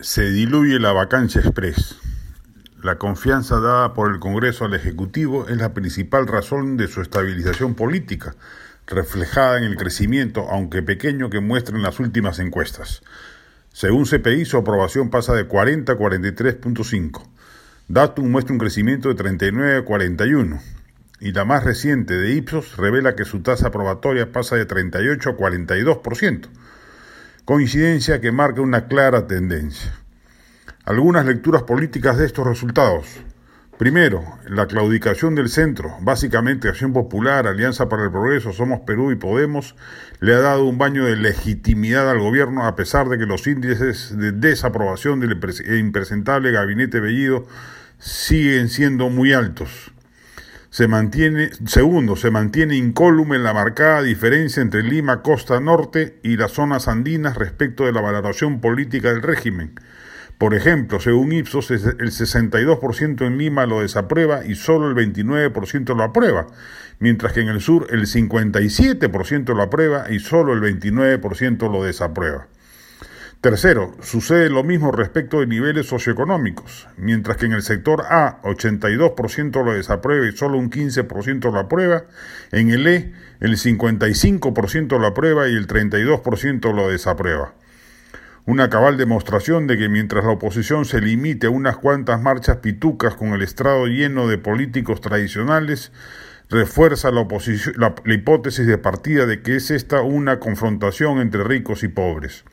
Se diluye la vacancia express. La confianza dada por el Congreso al Ejecutivo es la principal razón de su estabilización política, reflejada en el crecimiento, aunque pequeño, que muestran las últimas encuestas. Según CPI, su aprobación pasa de 40 a 43.5. Datum muestra un crecimiento de 39 a 41. Y la más reciente de Ipsos revela que su tasa aprobatoria pasa de 38 a 42% coincidencia que marca una clara tendencia. Algunas lecturas políticas de estos resultados. Primero, la claudicación del centro, básicamente Acción Popular, Alianza para el Progreso, Somos Perú y Podemos, le ha dado un baño de legitimidad al gobierno a pesar de que los índices de desaprobación del impresentable gabinete Bellido siguen siendo muy altos. Se mantiene, segundo, se mantiene incólume la marcada diferencia entre Lima, costa norte y las zonas andinas respecto de la valoración política del régimen. Por ejemplo, según Ipsos, el 62% en Lima lo desaprueba y solo el 29% lo aprueba, mientras que en el sur el 57% lo aprueba y solo el 29% lo desaprueba. Tercero, sucede lo mismo respecto de niveles socioeconómicos. Mientras que en el sector A 82% lo desaprueba y solo un 15% lo aprueba, en el E el 55% lo aprueba y el 32% lo desaprueba. Una cabal demostración de que mientras la oposición se limite a unas cuantas marchas pitucas con el estrado lleno de políticos tradicionales, refuerza la, la hipótesis de partida de que es esta una confrontación entre ricos y pobres.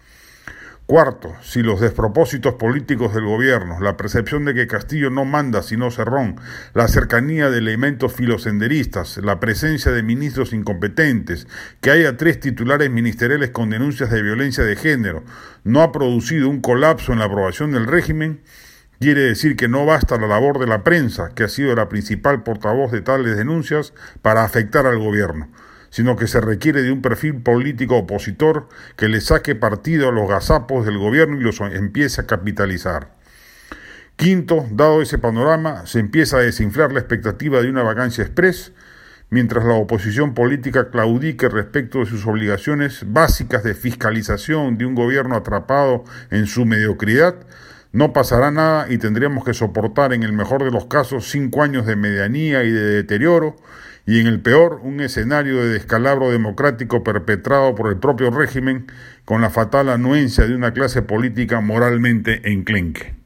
Cuarto, si los despropósitos políticos del gobierno, la percepción de que Castillo no manda sino Cerrón, la cercanía de elementos filosenderistas, la presencia de ministros incompetentes, que haya tres titulares ministeriales con denuncias de violencia de género, no ha producido un colapso en la aprobación del régimen, quiere decir que no basta la labor de la prensa, que ha sido la principal portavoz de tales denuncias, para afectar al gobierno sino que se requiere de un perfil político opositor que le saque partido a los gazapos del gobierno y los empiece a capitalizar. Quinto, dado ese panorama, se empieza a desinflar la expectativa de una vacancia express, mientras la oposición política claudique respecto de sus obligaciones básicas de fiscalización de un gobierno atrapado en su mediocridad, no pasará nada y tendríamos que soportar en el mejor de los casos cinco años de medianía y de deterioro, y en el peor un escenario de descalabro democrático perpetrado por el propio régimen con la fatal anuencia de una clase política moralmente enclenque.